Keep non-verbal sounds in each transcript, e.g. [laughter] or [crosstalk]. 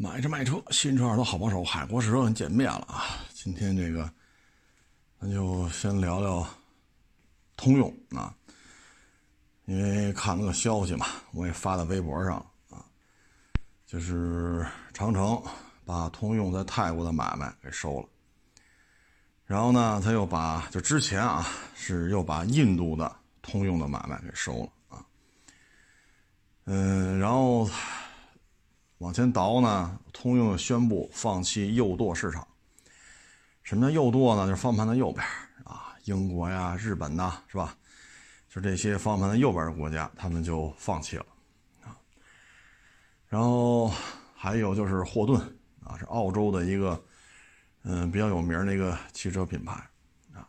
买车卖车，新车二手好帮手，海阔试车见面了啊！今天这个，咱就先聊聊通用啊，因为看了个消息嘛，我也发在微博上啊，就是长城把通用在泰国的买卖给收了，然后呢，他又把就之前啊是又把印度的通用的买卖给收了啊，嗯，然后。往前倒呢，通用宣布放弃右舵市场。什么叫右舵呢？就是方向盘的右边啊，英国呀、日本呐，是吧？就这些方向盘的右边的国家，他们就放弃了啊。然后还有就是霍顿啊，是澳洲的一个嗯比较有名的一个汽车品牌啊，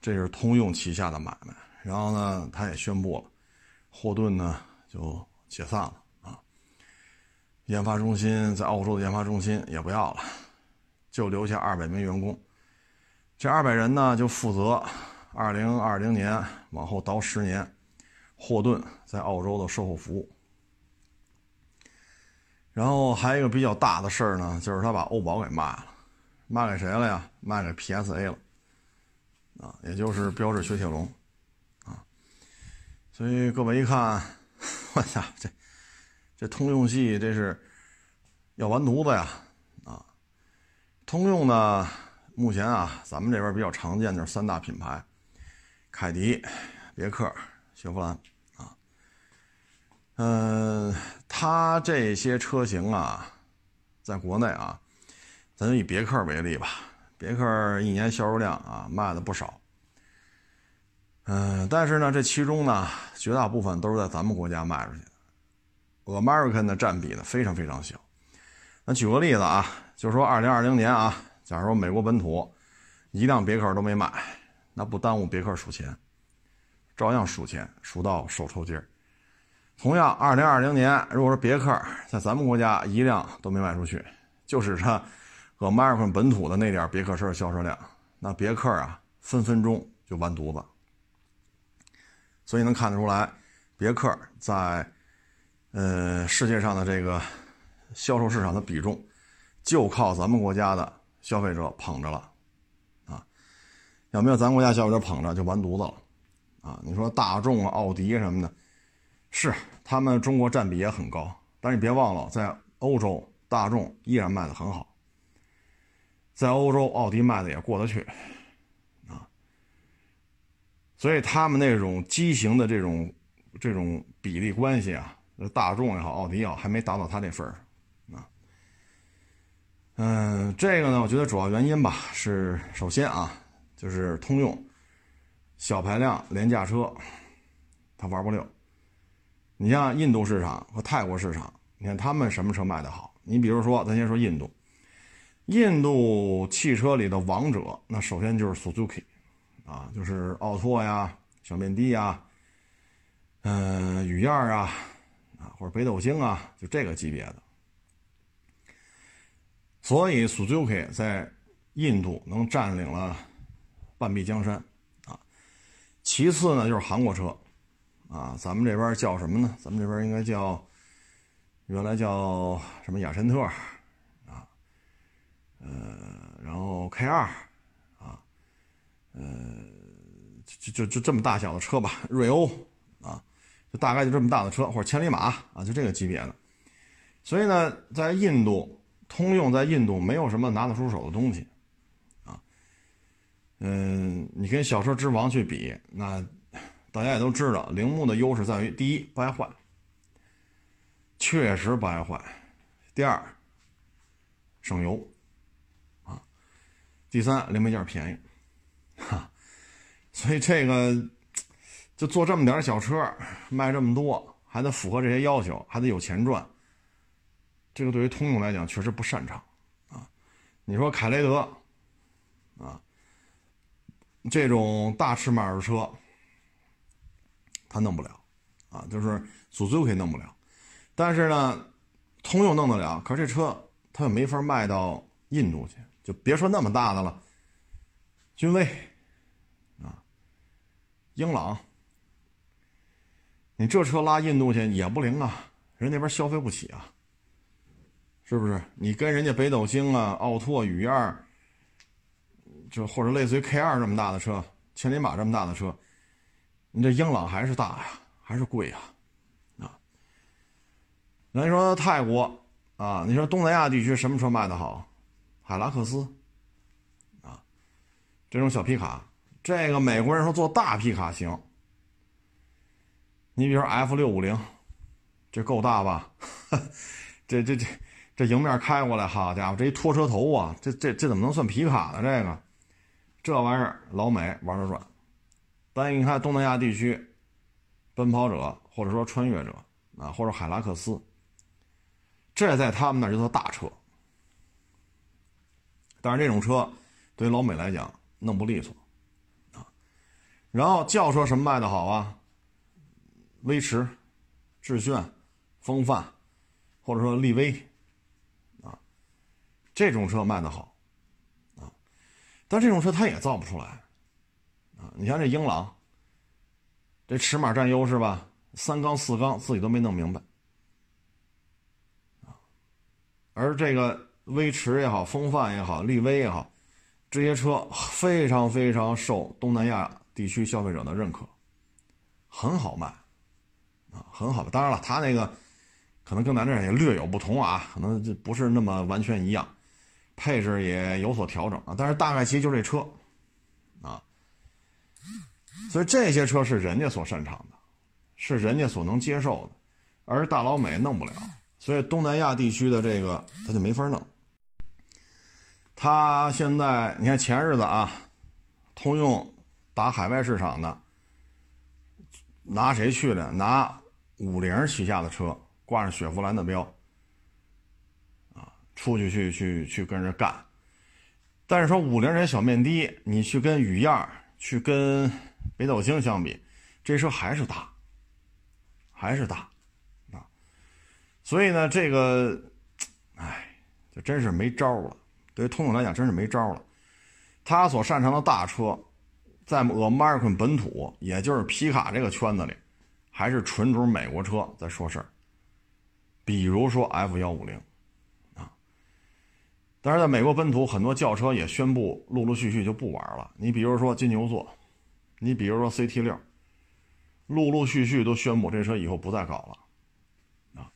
这是通用旗下的买卖。然后呢，他也宣布了，霍顿呢就解散了。研发中心在澳洲的研发中心也不要了，就留下二百名员工。这二百人呢，就负责二零二零年往后倒十年，霍顿在澳洲的售后服务。然后还有一个比较大的事儿呢，就是他把欧宝给卖了，卖给谁了呀？卖给 PSA 了，啊，也就是标致雪铁龙，啊。所以各位一看，[laughs] 我操，这。这通用系这是要完犊子呀！啊，通用呢，目前啊，咱们这边比较常见的三大品牌：凯迪、别克、雪佛兰啊。嗯，它这些车型啊，在国内啊，咱就以别克为例吧，别克一年销售量啊，卖的不少。嗯，但是呢，这其中呢，绝大部分都是在咱们国家卖出去。American 的占比呢非常非常小。那举个例子啊，就说2020年啊，假如说美国本土一辆别克都没买，那不耽误别克数钱，照样数钱数到手抽筋儿。同样，2020年如果说别克在咱们国家一辆都没卖出去，就是它 American 本土的那点别克车的销售量，那别克啊分分钟就完犊子。所以能看得出来，别克在。呃，世界上的这个销售市场的比重，就靠咱们国家的消费者捧着了，啊，要没有咱国家消费者捧着，就完犊子了，啊，你说大众、奥迪什么的，是他们中国占比也很高，但是你别忘了，在欧洲，大众依然卖的很好，在欧洲，奥迪卖的也过得去，啊，所以他们那种畸形的这种这种比例关系啊。大众也好，奥迪也好，还没达到他这份儿上啊。嗯，这个呢，我觉得主要原因吧，是首先啊，就是通用小排量廉价车，它玩不溜。你像印度市场和泰国市场，你看他们什么车卖的好？你比如说，咱先说印度，印度汽车里的王者，那首先就是 Suzuki，啊，就是奥拓呀、小面的呀、嗯、雨燕啊。或者北斗星啊，就这个级别的。所以，Suzuki 在印度能占领了半壁江山啊。其次呢，就是韩国车啊，咱们这边叫什么呢？咱们这边应该叫原来叫什么雅绅特啊，呃，然后 K 二啊，呃，就就就这么大小的车吧，瑞欧。就大概就这么大的车，或者千里马啊，就这个级别的。所以呢，在印度，通用在印度没有什么拿得出手的东西，啊，嗯，你跟小车之王去比，那大家也都知道，铃木的优势在于：第一，不爱坏，确实不爱坏；第二，省油，啊；第三，零配件便宜，哈。所以这个。就做这么点小车，卖这么多，还得符合这些要求，还得有钱赚。这个对于通用来讲确实不擅长啊。你说凯雷德啊，这种大尺码的车，他弄不了啊，就是 Suzuki 弄不了。但是呢，通用弄得了，可是这车他又没法卖到印度去，就别说那么大的了，君威啊，英朗。你这车拉印度去也不灵啊，人那边消费不起啊，是不是？你跟人家北斗星啊、奥拓、雨燕，就或者类似于 K 二这么大的车、千里马这么大的车，你这英朗还是大呀，还是贵呀，啊？那你说泰国啊？你说东南亚地区什么车卖的好？海拉克斯，啊，这种小皮卡，这个美国人说做大皮卡行。你比如 F 六五零，这够大吧？[laughs] 这这这。这迎面开过来，好家伙，这一拖车头啊，这这这怎么能算皮卡呢？这个，这玩意儿老美玩的转。但你看东南亚地区，奔跑者或者说穿越者啊，或者海拉克斯，这在他们那就叫大车。但是这种车对于老美来讲弄不利索啊。然后轿车什么卖的好啊？威驰、致炫、风范，或者说力威。啊这种车卖的好，啊，但这种车它也造不出来，啊，你像这英朗，这尺码占优势吧，三缸四缸自己都没弄明白，啊，而这个威驰也好，风范也好，力威也好，这些车非常非常受东南亚地区消费者的认可，很好卖，啊，很好。当然了，它那个可能跟咱这也略有不同啊，可能就不是那么完全一样。配置也有所调整啊，但是大概其实就这车，啊，所以这些车是人家所擅长的，是人家所能接受的，而大老美弄不了，所以东南亚地区的这个他就没法弄。他现在你看前日子啊，通用打海外市场的，拿谁去了？拿五菱旗下的车，挂上雪佛兰的标。啊出去去去去跟人干，但是说五菱这小面的，你去跟雨燕去跟北斗星相比，这车还是大，还是大，啊，所以呢，这个，哎，就真是没招了。对于通用来讲，真是没招了。他所擅长的大车，在 American 本土，也就是皮卡这个圈子里，还是纯种美国车在说事儿。比如说 F 幺五零。啊但是在美国本土，很多轿车也宣布陆陆续续就不玩了。你比如说金牛座，你比如说 CT 六，陆陆续续都宣布这车以后不再搞了。啊，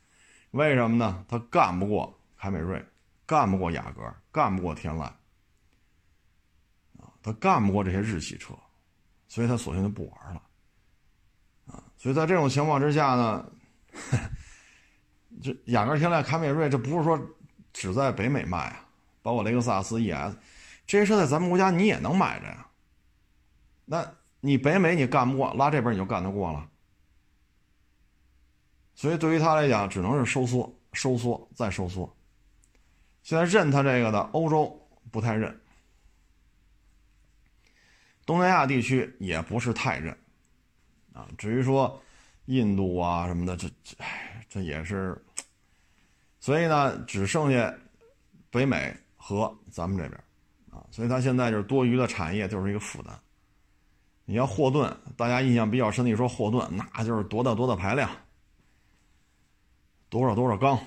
为什么呢？它干不过凯美瑞，干不过雅阁，干不过天籁，啊，它干不过这些日系车，所以它索性就不玩了。所以在这种情况之下呢，[laughs] 这雅阁、天籁、凯美瑞，这不是说只在北美卖啊。包括雷克萨斯 ES，这些车在咱们国家你也能买着呀。那你北美你干不过，拉这边你就干得过了。所以对于他来讲，只能是收缩、收缩再收缩。现在认他这个的欧洲不太认，东南亚地区也不是太认，啊，至于说印度啊什么的，这这这也是。所以呢，只剩下北美。和咱们这边，啊，所以它现在就是多余的产业就是一个负担。你要霍顿，大家印象比较深的说霍顿，那就是多大多大排量，多少多少缸，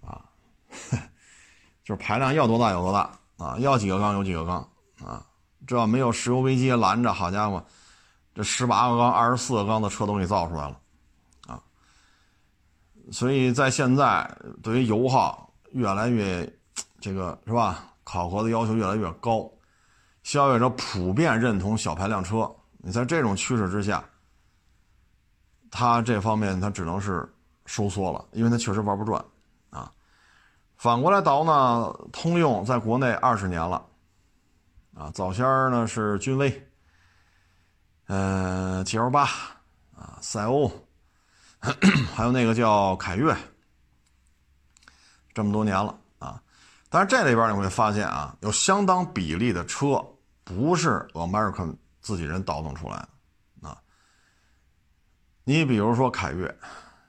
啊，[laughs] 就是排量要多大有多大啊，要几个缸有几个缸啊，这要没有石油危机拦着，好家伙，这十八个缸、二十四个缸的车都给造出来了，啊，所以在现在对于油耗越来越。这个是吧？考核的要求越来越高，消费者普遍认同小排量车。你在这种趋势之下，它这方面它只能是收缩了，因为它确实玩不转啊。反过来倒呢，通用在国内二十年了啊，早先呢是君威，嗯七幺八啊，赛欧，[clears throat] 还有那个叫凯越，这么多年了啊。但是这里边你会发现啊，有相当比例的车不是 American 自己人倒腾出来的啊。你比如说凯越，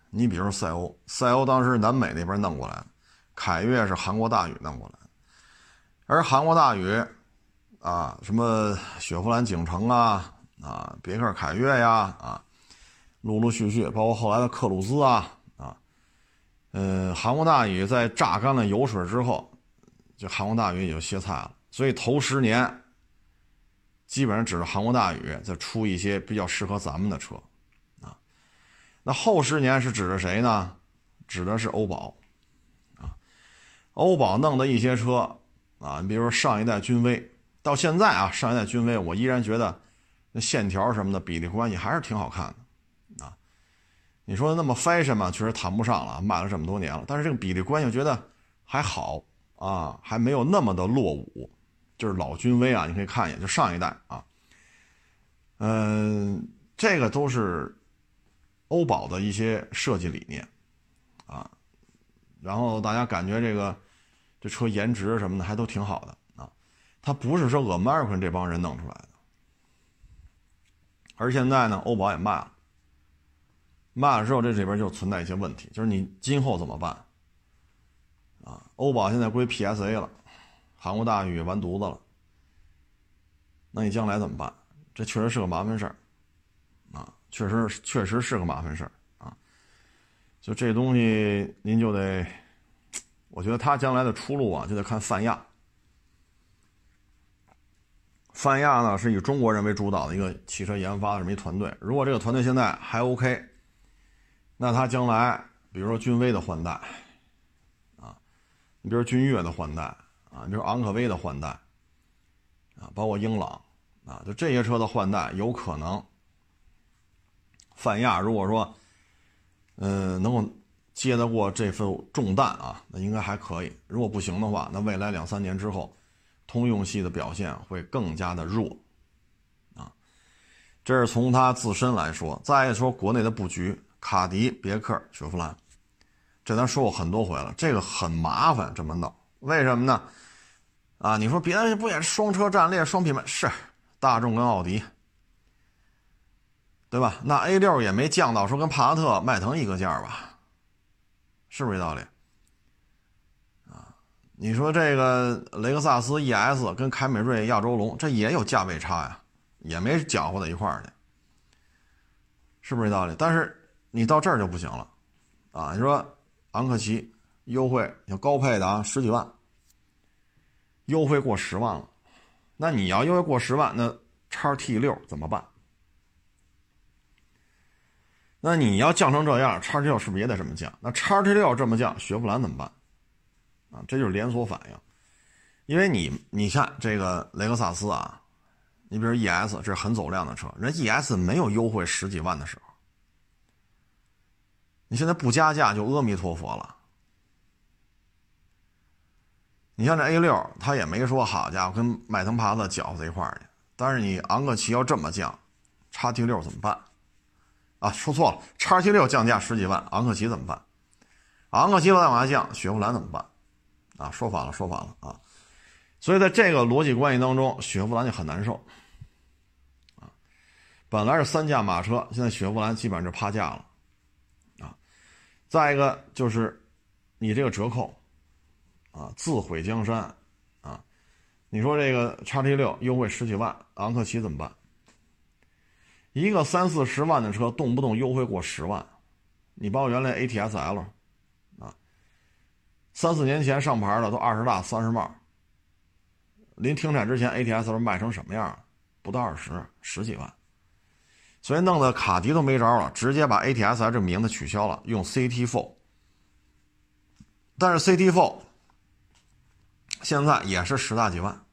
你比如说赛欧，赛欧当时南美那边弄过来的，凯越是韩国大宇弄过来的。而韩国大宇啊，什么雪佛兰景程啊，啊，别克凯越呀，啊，陆陆续续，包括后来的克鲁兹啊，啊，呃，航空大宇在榨干了油水之后，这航空大宇也就歇菜了。所以头十年，基本上指着航空大宇在出一些比较适合咱们的车，啊，那后十年是指着谁呢？指的是欧宝，啊，欧宝弄的一些车，啊，你比如说上一代君威，到现在啊，上一代君威，我依然觉得那线条什么的比例关系还是挺好看的。啊你说那么 fashion 嘛，确实谈不上了，卖了这么多年了。但是这个比例关系，我觉得还好啊，还没有那么的落伍。就是老君威啊，你可以看一眼，就上一代啊，嗯，这个都是欧宝的一些设计理念啊。然后大家感觉这个这车颜值什么的还都挺好的啊。它不是说 American 这帮人弄出来的，而现在呢，欧宝也卖了。卖了之后，这里边就存在一些问题，就是你今后怎么办？啊，欧宝现在归 PSA 了，韩国大宇完犊子了，那你将来怎么办？这确实是个麻烦事儿，啊，确实确实是个麻烦事儿啊。就这东西，您就得，我觉得他将来的出路啊，就得看泛亚。泛亚呢，是以中国人为主导的一个汽车研发的这么一团队，如果这个团队现在还 OK。那它将来，比如说君威的换代，啊，你比如君越的换代，啊，你比如昂科威的换代，啊，包括英朗，啊，就这些车的换代，有可能，泛亚如果说，嗯，能够接得过这份重担啊，那应该还可以。如果不行的话，那未来两三年之后，通用系的表现会更加的弱，啊，这是从它自身来说。再说国内的布局。卡迪、别克、雪佛兰，这咱说过很多回了，这个很麻烦，这么弄，为什么呢？啊，你说别人不也是双车战略、双品牌？是，大众跟奥迪，对吧？那 A 六也没降到说跟帕萨特、迈腾一个价吧？是不是这道理？你说这个雷克萨斯 ES 跟凯美瑞、亚洲龙，这也有价位差呀，也没搅和到一块儿去，是不是这道理？但是。你到这儿就不行了，啊，你说昂克旗优惠，像高配的啊，十几万，优惠过十万了，那你要优惠过十万，那叉 T 六怎么办？那你要降成这样，叉 T 六是不是也得这么降？那叉 T 六这么降，雪佛兰怎么办？啊，这就是连锁反应，因为你你看这个雷克萨斯啊，你比如 ES，这是很走量的车，人 ES 没有优惠十几万的时候。你现在不加价就阿弥陀佛了。你像这 A 六，他也没说好家伙跟迈腾、帕萨搅和在一块儿去。但是你昂克旗要这么降，叉 T 六怎么办？啊，说错了，叉 T 六降价十几万，昂克旗怎么办？昂克旗再往下降，雪佛兰怎么办？啊，说反了，说反了啊！所以在这个逻辑关系当中，雪佛兰就很难受。啊，本来是三驾马车，现在雪佛兰基本上就趴架了啊。再一个就是，你这个折扣，啊，自毁江山，啊，你说这个叉 T 六优惠十几万，昂克旗怎么办？一个三四十万的车，动不动优惠过十万，你包括原来 ATS-L，三四年前上牌的都二十大三十万，临停产之前 A T S 都卖成什么样？不到二十，十几万。所以弄得卡迪都没招了，直接把 ATS-L 这名字取消了，用 CT4。但是 CT4 现在也是十大几万，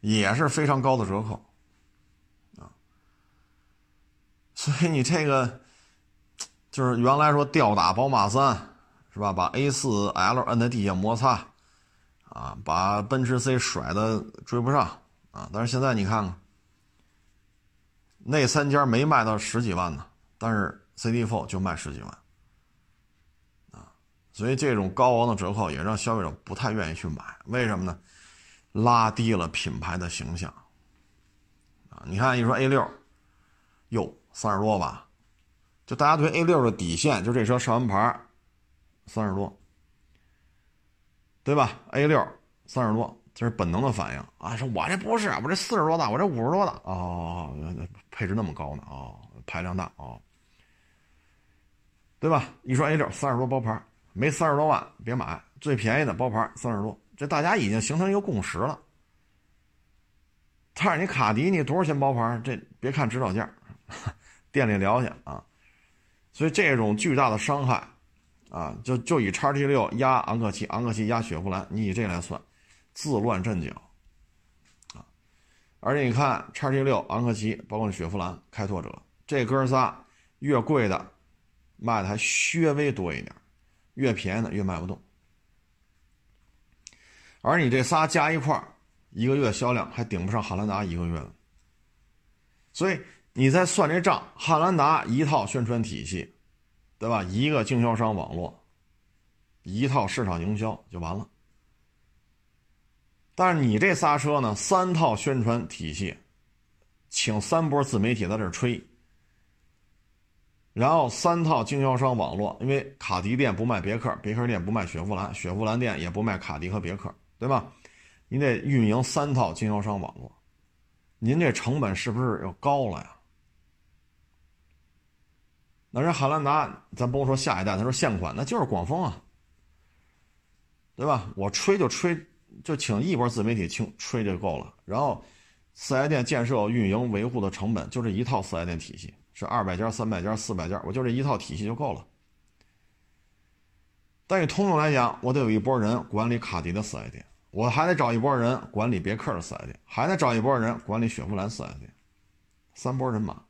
也是非常高的折扣啊。所以你这个就是原来说吊打宝马三是吧？把 A4L 摁在地下摩擦啊，把奔驰 C 甩的追不上啊。但是现在你看看。那三家没卖到十几万呢，但是 CD4 就卖十几万，啊，所以这种高昂的折扣也让消费者不太愿意去买，为什么呢？拉低了品牌的形象，啊，你看一说 A6，哟，三十多吧，就大家对 A6 的底线，就这车上完牌，三十多，对吧？A6 三十多。这是本能的反应啊！说我这不是，我这四十多大，我这五十多大哦，配置那么高呢哦，排量大哦。对吧？一说 A 六三十多包牌，没三十多万别买，最便宜的包牌三十多，这大家已经形成一个共识了。但是你卡迪你多少钱包牌？这别看指导价，[laughs] 店里聊去啊。所以这种巨大的伤害，啊，就就以叉 T 六压昂克旗，昂克旗压雪佛兰，你以这来算，自乱阵脚，啊。而且你看叉 T 六、昂克旗，包括雪佛兰、开拓者这哥仨，越贵的。卖的还略微多一点，越便宜的越卖不动。而你这仨加一块一个月销量还顶不上汉兰达一个月的。所以你再算这账，汉兰达一套宣传体系，对吧？一个经销商网络，一套市场营销就完了。但是你这仨车呢，三套宣传体系，请三波自媒体在这吹。然后三套经销商网络，因为卡迪店不卖别克，别克店不卖雪佛兰，雪佛兰店也不卖卡迪和别克，对吧？你得运营三套经销商网络，您这成本是不是要高了呀？那人汉兰达，咱甭说下一代，他说现款，那就是广丰啊，对吧？我吹就吹，就请一波自媒体清吹就够了。然后四 S 店建设、运营、维护的成本就这一套四 S 店体系。是二百家、三百家、四百家，我就这一套体系就够了。但以通用来讲，我得有一波人管理卡迪的四 S 店，我还得找一波人管理别克的四 S 店，还得找一波人管理雪佛兰四 S 店，三波人马。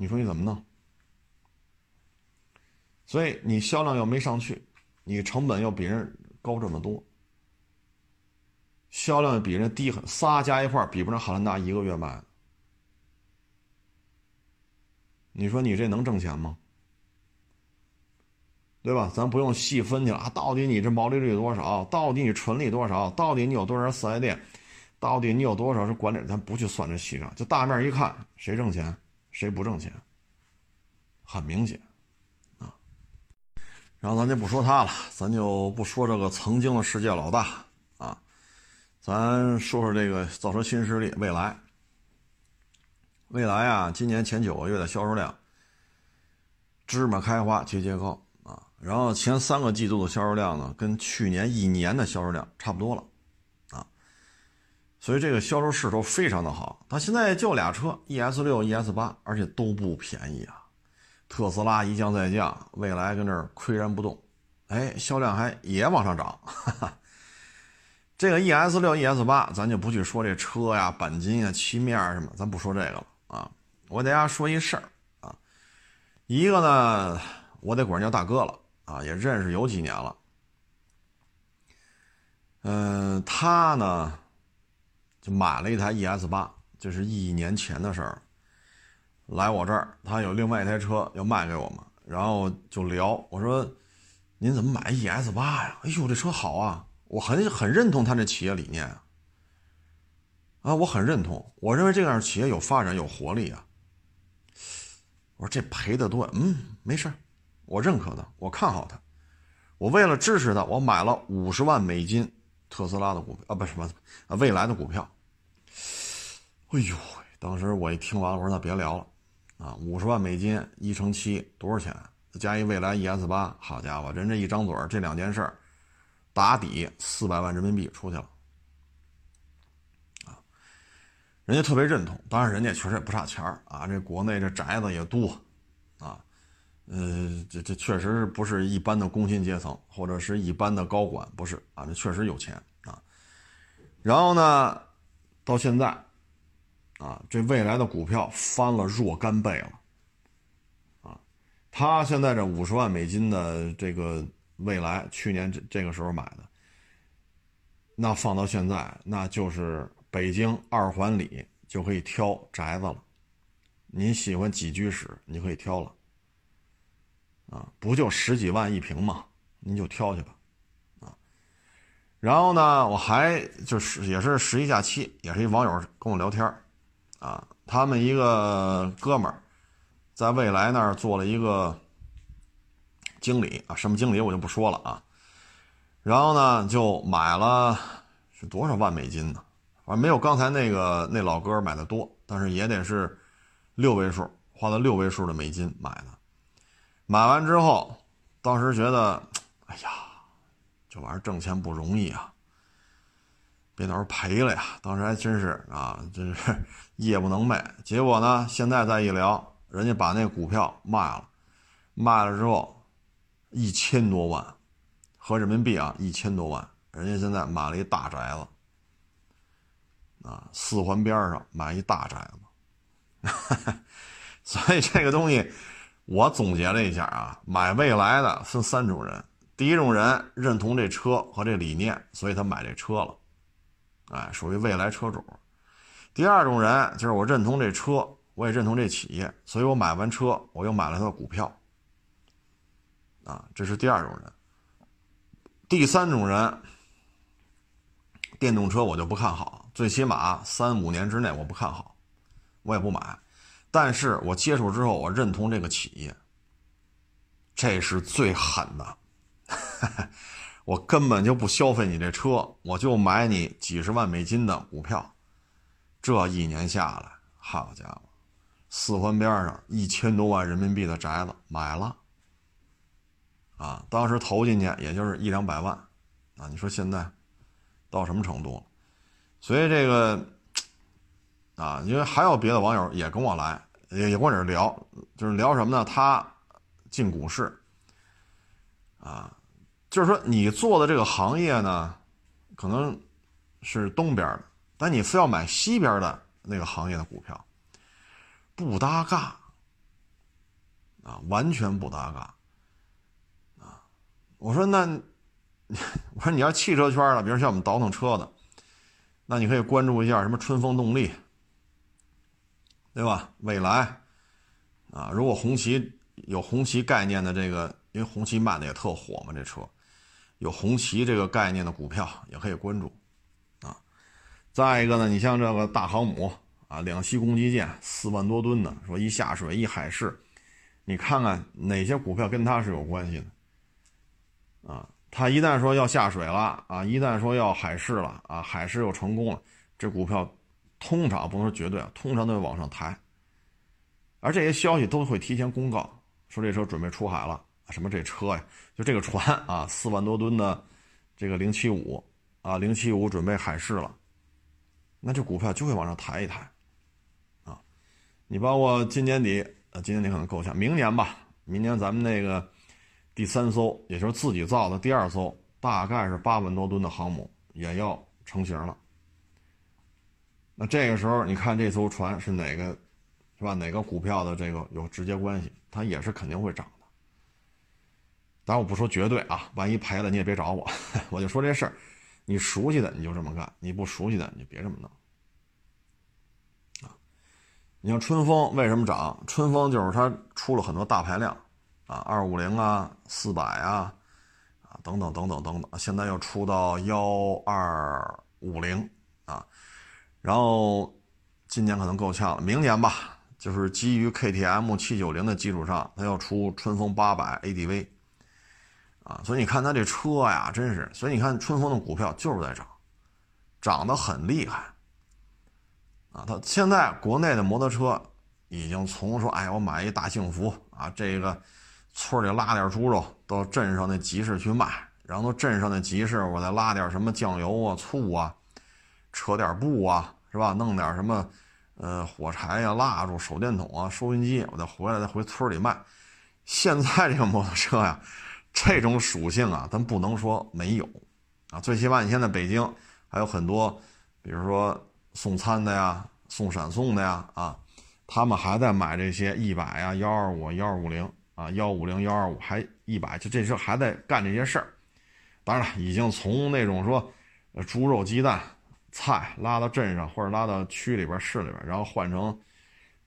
你说你怎么弄？所以你销量又没上去，你成本又比人高这么多，销量比人低很，仨加一块比不上汉兰达一个月卖。你说你这能挣钱吗？对吧？咱不用细分去了啊！到底你这毛利率多少？到底你纯利多少？到底你有多少四 S 店？到底你有多少是管理？咱不去算这细账，就大面一看，谁挣钱，谁不挣钱，很明显啊。然后咱就不说他了，咱就不说这个曾经的世界老大啊，咱说说这个造车新势力未来。未来啊，今年前九个月的销售量，芝麻开花节节高啊！然后前三个季度的销售量呢，跟去年一年的销售量差不多了。所以这个销售势头非常的好。它现在就俩车，ES 六、ES 八，而且都不便宜啊。特斯拉一降再降，未来跟这儿岿然不动，哎，销量还也往上涨。哈哈。这个 ES 六、ES 八，咱就不去说这车呀、钣金啊、漆面什么，咱不说这个了。啊，我给大家说一事儿啊，一个呢，我得管人叫大哥了啊，也认识有几年了。嗯，他呢买了一台 ES 八，这是一年前的事儿。来我这儿，他有另外一台车要卖给我们，然后就聊。我说：“您怎么买 ES 八呀？”哎呦，这车好啊，我很很认同他这企业理念啊。啊，我很认同，我认为这样企业有发展有活力啊。我说这赔的多，嗯，没事我认可的，我看好他。我为了支持他，我买了五十万美金特斯拉的股票啊，不是什么啊，未来的股票。哎呦，当时我一听完，我说那别聊了啊，五十万美金一乘七多少钱？加一未来 ES 八，好家伙，人这一张嘴这两件事儿打底四百万人民币出去了。啊人家特别认同，当然人家确实也不差钱儿啊。这国内这宅子也多，啊，呃，这这确实不是一般的工薪阶层或者是一般的高管，不是啊，这确实有钱啊。然后呢，到现在，啊，这未来的股票翻了若干倍了，啊，他现在这五十万美金的这个未来，去年这这个时候买的，那放到现在，那就是。北京二环里就可以挑宅子了，您喜欢几居室，你可以挑了，啊，不就十几万一平吗？您就挑去吧，啊，然后呢，我还就是也是十一假期，也是一网友跟我聊天啊，他们一个哥们儿在未来那儿做了一个经理啊，什么经理我就不说了啊，然后呢就买了是多少万美金呢？反正没有刚才那个那老哥买的多，但是也得是六位数，花了六位数的美金买的。买完之后，当时觉得，哎呀，这玩意儿挣钱不容易啊，别到时候赔了呀。当时还真是啊，真是夜不能寐。结果呢，现在再一聊，人家把那股票卖了，卖了之后一千多万，合人民币啊一千多万，人家现在买了一大宅子。啊，四环边上买一大宅子，[laughs] 所以这个东西我总结了一下啊，买未来的分三种人：第一种人认同这车和这理念，所以他买这车了，哎，属于未来车主；第二种人就是我认同这车，我也认同这企业，所以我买完车我又买了他的股票，啊，这是第二种人；第三种人，电动车我就不看好。最起码三五年之内我不看好，我也不买。但是我接触之后，我认同这个企业，这是最狠的。[laughs] 我根本就不消费你这车，我就买你几十万美金的股票。这一年下来，好家伙，四环边上一千多万人民币的宅子买了。啊，当时投进去也就是一两百万，啊，你说现在到什么程度了？所以这个，啊，因为还有别的网友也跟我来，也也跟我这聊，就是聊什么呢？他进股市，啊，就是说你做的这个行业呢，可能是东边的，但你非要买西边的那个行业的股票，不搭嘎，啊，完全不搭嘎，啊，我说那，[laughs] 我说你要汽车圈的，比如像我们倒腾车的。那你可以关注一下什么春风动力，对吧？未来，啊，如果红旗有红旗概念的这个，因为红旗卖的也特火嘛，这车有红旗这个概念的股票也可以关注，再一个呢，你像这个大航母啊，两栖攻击舰四万多吨的，说一下水一海试，你看看哪些股票跟它是有关系的，啊。他一旦说要下水了啊，一旦说要海试了啊，海试又成功了，这股票通常不能说绝对啊，通常都会往上抬。而这些消息都会提前公告，说这车准备出海了，什么这车呀，就这个船啊，四万多吨的这个零七五啊，零七五准备海试了，那这股票就会往上抬一抬啊。你包括今年底，呃，今年底可能够呛，明年吧，明年咱们那个。第三艘，也就是自己造的第二艘，大概是八万多吨的航母，也要成型了。那这个时候，你看这艘船是哪个，是吧？哪个股票的这个有直接关系？它也是肯定会涨的。当然我不说绝对啊，万一赔了你也别找我，[laughs] 我就说这事儿，你熟悉的你就这么干，你不熟悉的你就别这么弄。啊，你像春风为什么涨？春风就是它出了很多大排量。啊，二五零啊，四百啊，啊，等等等等等等，现在又出到幺二五零啊，然后今年可能够呛了，明年吧，就是基于 KTM 七九零的基础上，它要出春风八百 ADV 啊，所以你看它这车呀，真是，所以你看春风的股票就是在涨，涨得很厉害啊，它现在国内的摩托车已经从说，哎，我买一大幸福啊，这个。村里拉点猪肉到镇上那集市去卖，然后到镇上那集市，我再拉点什么酱油啊、醋啊，扯点布啊，是吧？弄点什么，呃，火柴呀、蜡烛、手电筒啊、收音机，我再回来再回村里卖。现在这个摩托车呀，这种属性啊，咱不能说没有啊。最起码你现在北京还有很多，比如说送餐的呀、送闪送的呀，啊，他们还在买这些一百呀、幺二五、幺二五零。啊，幺五零幺二五还一百，就这时候还在干这些事儿。当然了，已经从那种说，猪肉、鸡蛋、菜拉到镇上或者拉到区里边、市里边，然后换成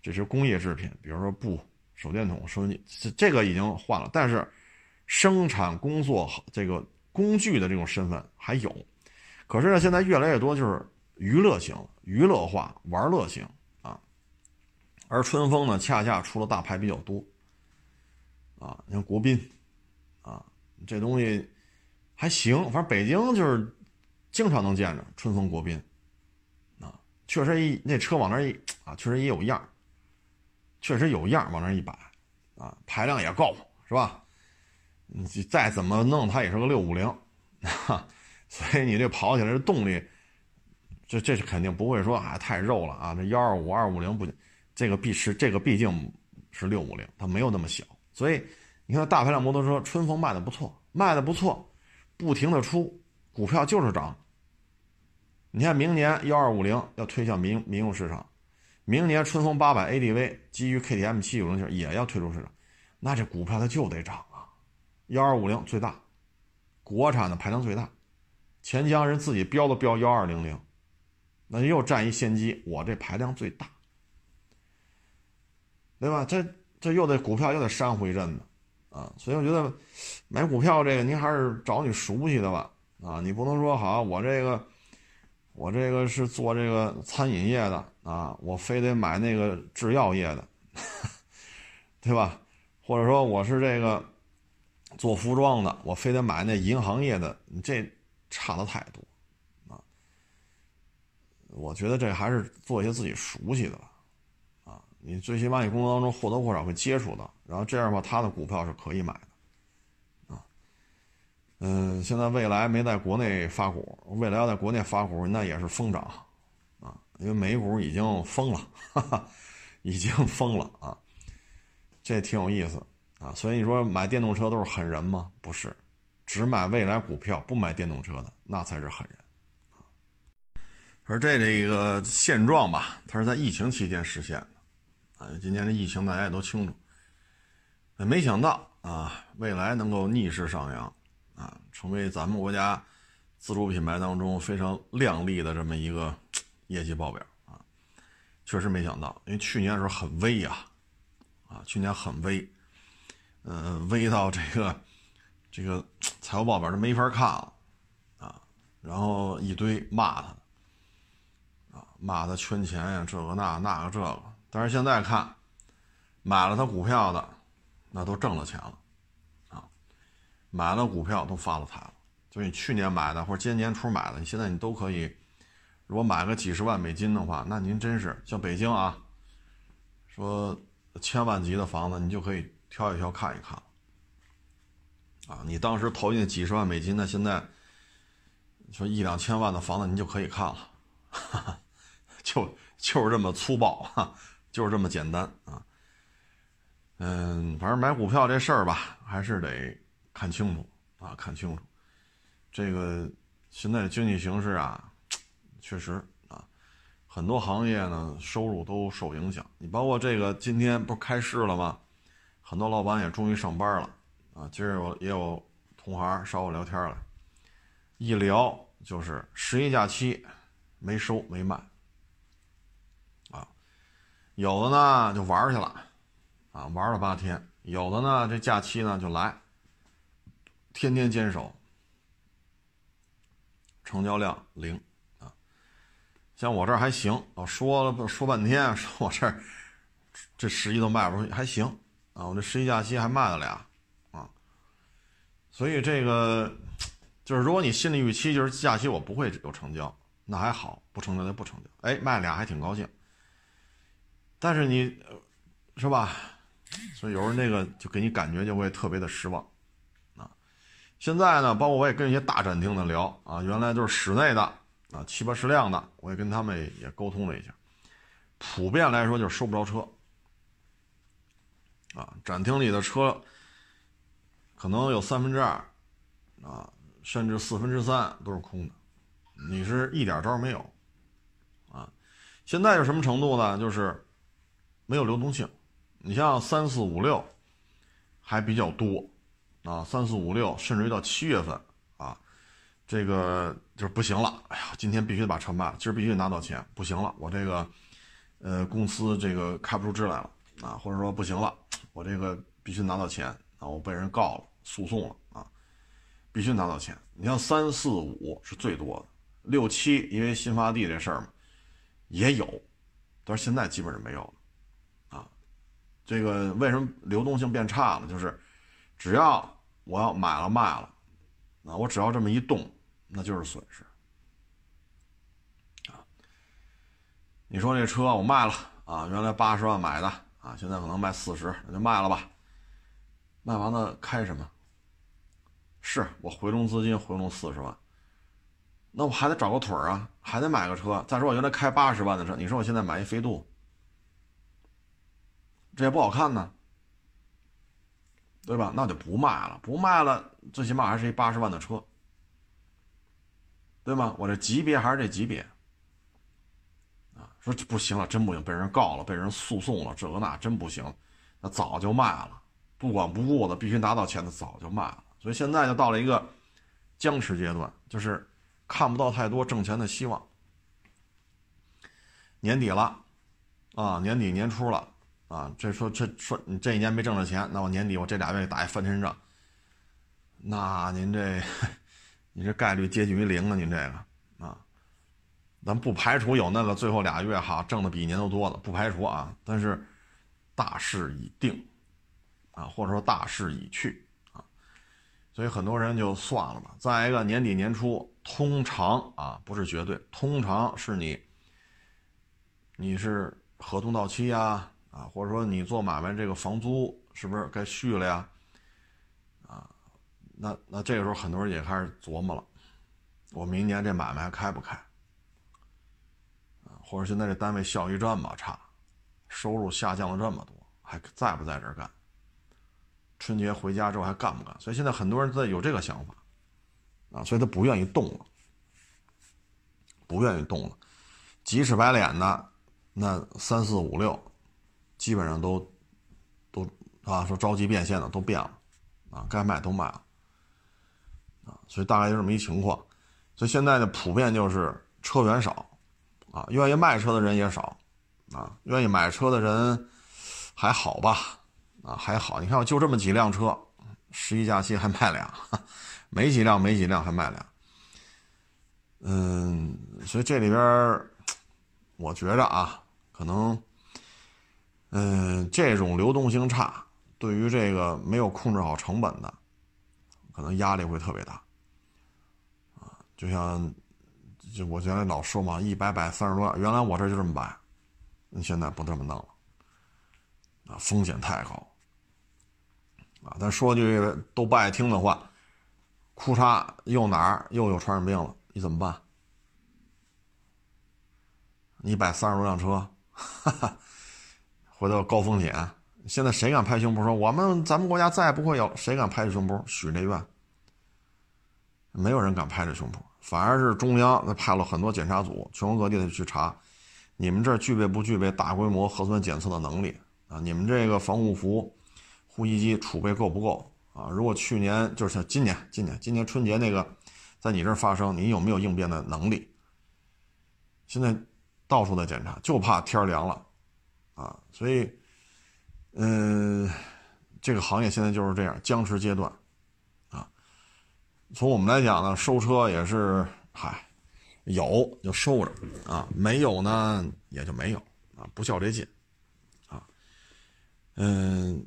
这些工业制品，比如说布、手电筒、收音机，这这个已经换了。但是生产工作这个工具的这种身份还有。可是呢，现在越来越多就是娱乐型、娱乐化、玩乐型啊。而春风呢，恰恰出了大牌比较多。啊，像国宾，啊，这东西还行，反正北京就是经常能见着春风国宾，啊，确实一那车往那一啊，确实也有样确实有样往那一摆，啊，排量也够，是吧？你再怎么弄，它也是个六五零，[laughs] 哈，所以你这跑起来的动力，这这是肯定不会说啊太肉了啊，这幺二五二五零不，这个毕是这个毕竟是六五零，它没有那么小，所以你看大排量摩托车春风卖的不错，卖的不错，不停的出股票就是涨。你看明年幺二五零要推向民民用市场，明年春风八百 ADV 基于 KTM 七九零型也要推出市场，那这股票它就得涨。幺二五零最大，国产的排量最大，钱江人自己标都标幺二零零，那又占一先机，我这排量最大，对吧？这这又得股票又得煽乎一阵子啊，所以我觉得买股票这个您还是找你熟悉的吧啊，你不能说好我这个。我这个是做这个餐饮业的啊，我非得买那个制药业的，[laughs] 对吧？或者说我是这个做服装的，我非得买那银行业的，你这差的太多啊！我觉得这还是做一些自己熟悉的吧，啊，你最起码你工作当中或多或少会接触到，然后这样的话，他的股票是可以买的啊。嗯，现在未来没在国内发股，未来要在国内发股，那也是疯涨，啊，因为美股已经疯了，哈哈，已经疯了啊，这挺有意思啊。所以你说买电动车都是狠人吗？不是，只买未来股票不买电动车的那才是狠人。而这这个现状吧，它是在疫情期间实现的，啊，今年的疫情大家也都清楚，没想到啊，未来能够逆势上扬。啊，成为咱们国家自主品牌当中非常亮丽的这么一个业绩报表啊，确实没想到，因为去年的时候很微呀，啊，去年很微，嗯，微到这个这个财务报表都没法看了啊，然后一堆骂他，啊，骂他圈钱呀，这个那那个这个，但是现在看，买了他股票的，那都挣了钱了啊。买了股票都发了财了，就你去年买的或者今年年初买的，你现在你都可以。如果买个几十万美金的话，那您真是像北京啊，说千万级的房子，你就可以挑一挑看一看。啊，你当时投进几十万美金，那现在说一两千万的房子，您就可以看了，哈 [laughs] 哈就就是这么粗暴，哈，就是这么简单啊。嗯，反正买股票这事儿吧，还是得。看清楚啊，看清楚，这个现在的经济形势啊，确实啊，很多行业呢收入都受影响。你包括这个今天不是开市了吗？很多老板也终于上班了啊。今儿有也有同行找我聊天了，一聊就是十一假期没收没卖啊，有的呢就玩去了啊，玩了八天；有的呢这假期呢就来。天天坚守，成交量零啊！像我这儿还行，我说了说半天，说我这儿这十一都卖不出去，还行啊！我这十一假期还卖了俩啊！所以这个就是，如果你心理预期就是假期我不会有成交，那还好，不成交就不成交。哎，卖俩还挺高兴，但是你是吧？所以有时候那个就给你感觉就会特别的失望。啊现在呢，包括我也跟一些大展厅的聊啊，原来就是室内的啊，七八十辆的，我也跟他们也沟通了一下，普遍来说就是收不着车啊，展厅里的车可能有三分之二啊，甚至四分之三都是空的，你是一点招没有啊。现在是什么程度呢？就是没有流动性，你像三四五六还比较多。啊，三四五六，甚至于到七月份，啊，这个就是不行了。哎呀，今天必须得把车卖了，今儿必须得拿到钱，不行了，我这个，呃，公司这个开不出支来了，啊，或者说不行了，我这个必须拿到钱，啊，我被人告了，诉讼了，啊，必须拿到钱。你像三四五是最多的，六七因为新发地这事儿嘛，也有，但是现在基本上没有了，啊，这个为什么流动性变差了？就是只要。我要买了卖了，啊，我只要这么一动，那就是损失，啊，你说这车我卖了啊，原来八十万买的啊，现在可能卖四十，那就卖了吧，卖完了开什么？是我回笼资金回笼四十万，那我还得找个腿儿啊，还得买个车。再说我原来开八十万的车，你说我现在买一飞度，这也不好看呢，对吧？那就不卖了，不卖了，最起码还是一八十万的车，对吗？我这级别还是这级别啊。说不行了，真不行，被人告了，被人诉讼了，这个那真不行，那早就卖了，不管不顾的，必须拿到钱的，早就卖了。所以现在就到了一个僵持阶段，就是看不到太多挣钱的希望。年底了，啊，年底年初了，啊，这说这说你这一年没挣着钱，那我年底我这俩月打一翻身仗，那您这，[laughs] 你这概率接近于零啊，您这个，咱不排除有那个最后俩月哈挣的比一年都多的，不排除啊，但是大势已定，啊，或者说大势已去啊。所以很多人就算了吧。再一个，年底年初，通常啊，不是绝对，通常是你，你是合同到期呀，啊，或者说你做买卖这个房租是不是该续了呀？啊，那那这个时候很多人也开始琢磨了，我明年这买卖还开不开？啊，或者现在这单位效益这么差，收入下降了这么多，还在不在这儿干？春节回家之后还干不干？所以现在很多人在有这个想法，啊，所以他不愿意动了，不愿意动了，急赤白脸的，那三四五六，基本上都都啊说着急变现的都变了，啊，该卖都卖了，啊，所以大概就这么一情况，所以现在呢普遍就是车源少，啊，愿意卖车的人也少，啊，愿意买车的人还好吧。啊，还好，你看我就这么几辆车，十一假期还卖俩，[laughs] 没几辆没几辆还卖俩。嗯，所以这里边我觉着啊，可能，嗯，这种流动性差，对于这个没有控制好成本的，可能压力会特别大。啊，就像，就我原来老说嘛，一百百三十多万，原来我这就这么摆，你现在不这么弄了，啊，风险太高。啊，咱说句都不爱听的话，裤衩又哪儿又有传染病了，你怎么办？你摆三十多辆车，哈哈，回到高风险，现在谁敢拍胸脯说我们咱们国家再也不会有？谁敢拍着胸脯许这愿？没有人敢拍着胸脯，反而是中央那派了很多检查组，全国各地的去查，你们这儿具备不具备大规模核酸检测的能力啊？你们这个防护服？呼吸机储备够不够啊？如果去年就是像今年，今年今年春节那个，在你这儿发生，你有没有应变的能力？现在到处在检查，就怕天凉了啊！所以，嗯，这个行业现在就是这样僵持阶段。从我们来讲呢，收车也是，嗨，有就收着啊，没有呢也就没有啊，不较这劲啊，嗯。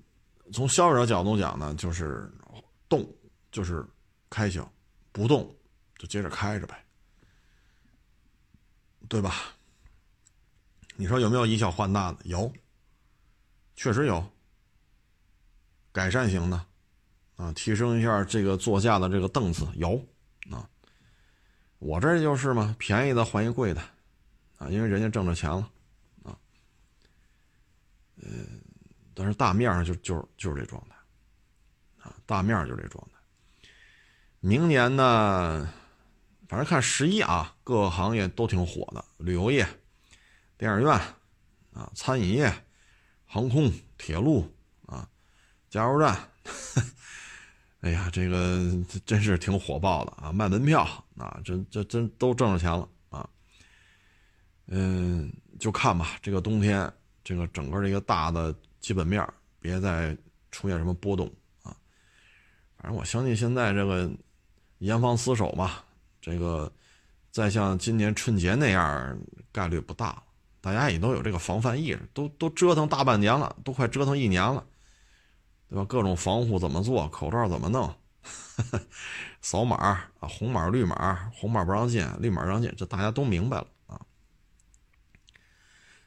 从消费者角度讲呢，就是动就是开销，不动就接着开着呗，对吧？你说有没有以小换大的？有，确实有。改善型的，啊，提升一下这个座驾的这个档次有啊。我这就是嘛，便宜的换一贵的，啊，因为人家挣着钱了，啊，嗯。但是大面上就就就是这状态，啊，大面就这状态。明年呢，反正看十一啊，各个行业都挺火的，旅游业、电影院啊、餐饮业、航空、铁路啊、加油站，哎呀，这个真是挺火爆的啊！卖门票啊，这这真都挣着钱了啊。嗯，就看吧，这个冬天，这个整个这个大的。基本面别再出现什么波动啊！反正我相信现在这个严防死守嘛，这个再像今年春节那样概率不大。大家也都有这个防范意识，都都折腾大半年了，都快折腾一年了，对吧？各种防护怎么做，口罩怎么弄，[laughs] 扫码啊，红码绿码，红码不让进，绿码让进，这大家都明白了啊。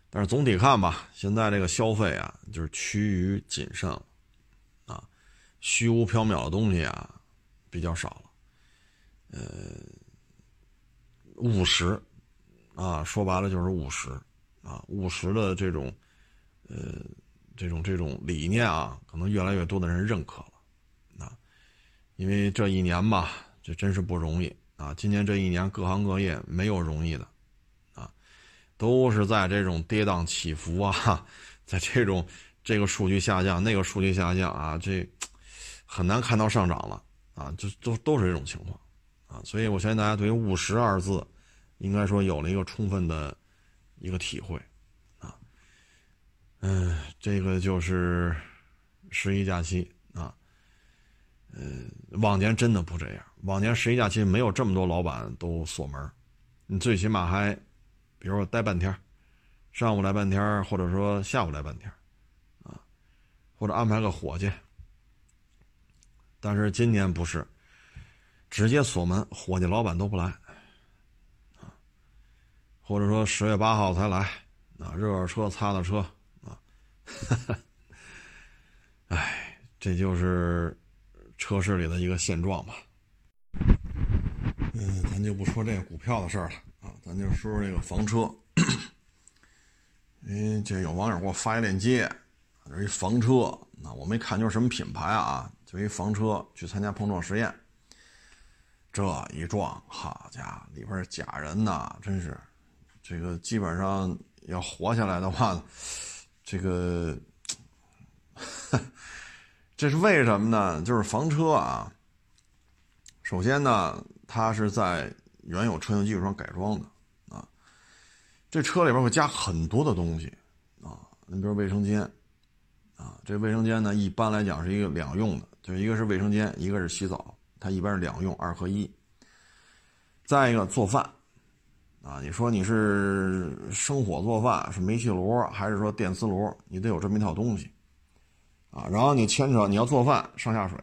但是总体看吧，现在这个消费啊，就是趋于谨慎了，啊，虚无缥缈的东西啊比较少了，呃，务实啊，说白了就是务实啊，务实的这种呃这种这种理念啊，可能越来越多的人认可了啊，因为这一年吧，这真是不容易啊，今年这一年各行各业没有容易的啊，都是在这种跌宕起伏啊，[laughs] 在这种。这个数据下降，那个数据下降啊，这很难看到上涨了啊，就都都是这种情况啊，所以我相信大家对于“务实”二字，应该说有了一个充分的一个体会。嗯，这个就是十一假期啊，嗯，往年真的不这样，往年十一假期没有这么多老板都锁门，你最起码还，比如说待半天，上午来半天，或者说下午来半天。啊或者安排个伙计，但是今年不是，直接锁门，伙计老板都不来，啊，或者说十月八号才来，啊，热热车擦擦车，哈哈哎，这就是车市里的一个现状吧。嗯，咱就不说这个股票的事儿了，啊，咱就说说这个房车。因 [coughs] 为，这有网友给我发一链接。这一房车，那我没看就是什么品牌啊，就一房车去参加碰撞实验，这一撞，好家伙，里边假人呐，真是，这个基本上要活下来的话，这个，这是为什么呢？就是房车啊，首先呢，它是在原有车型基础上改装的啊，这车里边会加很多的东西啊，你比如卫生间。啊，这卫生间呢，一般来讲是一个两用的，就是一个是卫生间，一个是洗澡，它一般是两用，二合一。再一个做饭，啊，你说你是生火做饭，是煤气炉还是说电磁炉，你得有这么一套东西，啊，然后你牵扯你要做饭上下水，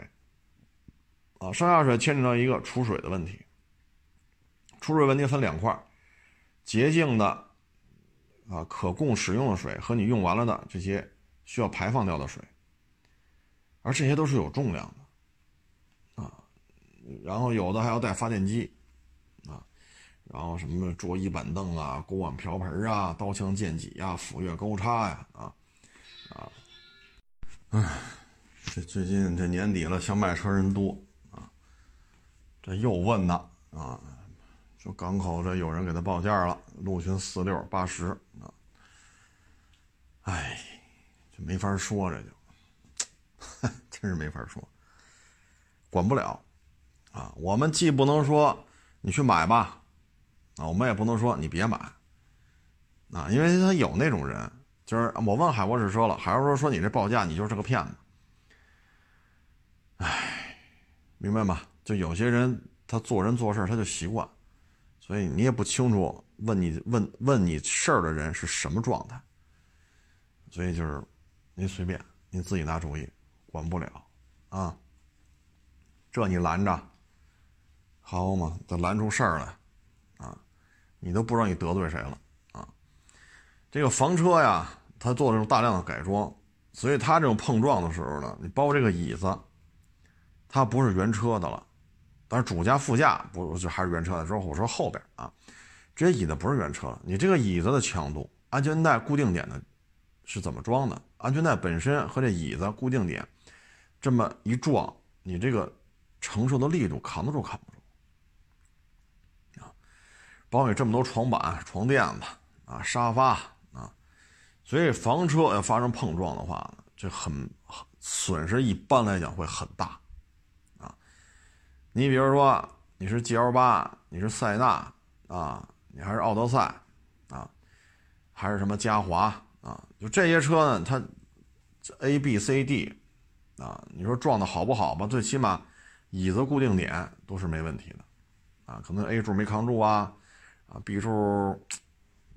啊，上下水牵扯到一个储水的问题，储水问题分两块洁净的，啊，可供使用的水和你用完了的这些。需要排放掉的水，而这些都是有重量的，啊，然后有的还要带发电机，然后什么桌椅板凳啊、锅碗瓢盆啊、刀枪剑戟呀、斧钺钩叉呀，啊，啊，唉，这最近这年底了，想买车人多啊，这又问呢，啊，说港口这有人给他报价了，陆巡四六八十啊，唉。就没法说，这就 [laughs] 真是没法说，管不了啊！我们既不能说你去买吧，啊，我们也不能说你别买，啊，因为他有那种人，就是我问海博士说了，海博士说你这报价你就是个骗子，哎，明白吗？就有些人他做人做事他就习惯，所以你也不清楚问你问问你事儿的人是什么状态，所以就是。您随便，您自己拿主意，管不了，啊，这你拦着，好嘛，得拦出事儿来，你都不知道你得罪谁了，啊，这个房车呀，它做这种大量的改装，所以它这种碰撞的时候呢，你包括这个椅子，它不是原车的了，但是主驾副驾不就还是原车的，之后我说后边啊，这些椅子不是原车了，你这个椅子的强度、安全带固定点的。是怎么装的？安全带本身和这椅子固定点，这么一撞，你这个承受的力度扛得住扛不住？包括这么多床板、床垫子啊、沙发啊，所以房车要发生碰撞的话呢，这很损失一般来讲会很大啊。你比如说你是 G L 八，你是塞纳啊，你还是奥德赛啊，还是什么嘉华？啊，就这些车呢，它 A、B、C、D，啊，你说撞的好不好吧？最起码椅子固定点都是没问题的，啊，可能 A 柱没扛住啊，啊，B 柱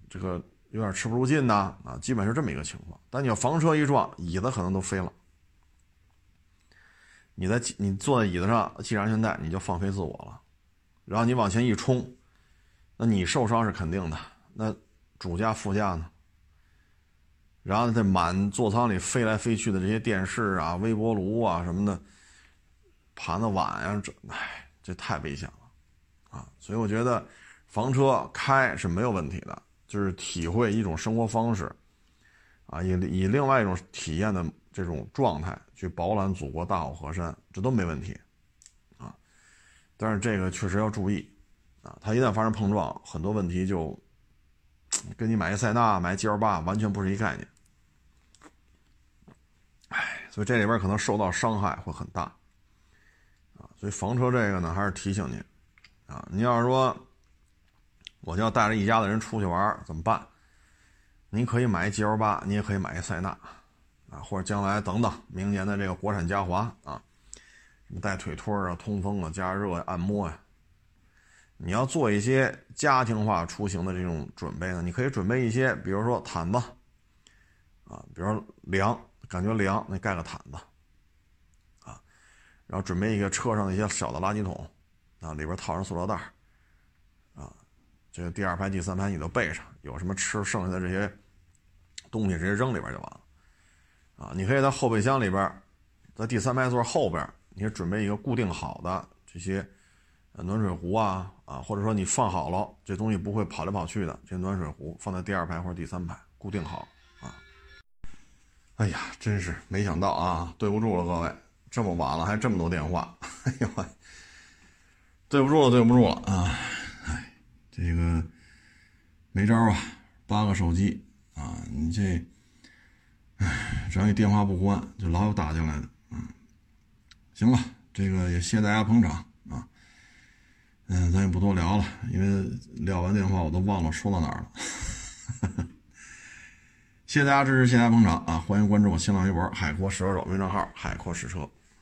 这个有点吃不住劲呐，啊，基本是这么一个情况。但你要房车一撞，椅子可能都飞了，你在你坐在椅子上系安全带，你就放飞自我了，然后你往前一冲，那你受伤是肯定的，那主驾副驾呢？然后在满座舱里飞来飞去的这些电视啊、微波炉啊什么的，盘子碗呀，这哎，这太危险了啊！所以我觉得房车开是没有问题的，就是体会一种生活方式啊，以以另外一种体验的这种状态去饱览祖国大好河山，这都没问题啊。但是这个确实要注意啊，它一旦发生碰撞，很多问题就跟你买一塞纳、买 G L 八完全不是一概念。哎，所以这里边可能受到伤害会很大，啊，所以房车这个呢，还是提醒您，啊，您要是说我就要带着一家子人出去玩怎么办？您可以买一 G L 八，你也可以买一塞纳，啊，或者将来等等明年的这个国产嘉华啊，什么带腿托啊、通风啊、加热、按摩呀，你要做一些家庭化出行的这种准备呢，你可以准备一些，比如说毯子，啊，比如说凉。感觉凉，那盖个毯子，啊，然后准备一个车上的一些小的垃圾桶，啊，里边套上塑料袋，这个第二排、第三排你都备上，有什么吃剩下的这些东西直接扔里边就完了，啊，你可以在后备箱里边，在第三排座后边，你准备一个固定好的这些暖水壶啊，啊，或者说你放好了，这东西不会跑来跑去的，这暖水壶放在第二排或者第三排固定好啊。哎呀，真是没想到啊！对不住了，各位，这么晚了还这么多电话，[laughs] 哎呦喂，对不住了，对不住了啊！这个没招啊，八个手机啊，你这，哎，只要你电话不关，就老有打进来的，嗯，行了，这个也谢谢大家捧场啊，嗯，咱也不多聊了，因为撂完电话我都忘了说到哪儿了。[laughs] 谢谢大家支持，谢谢大家捧场啊！欢迎关注我新浪微博“海阔试车手”微账号“海阔试车”。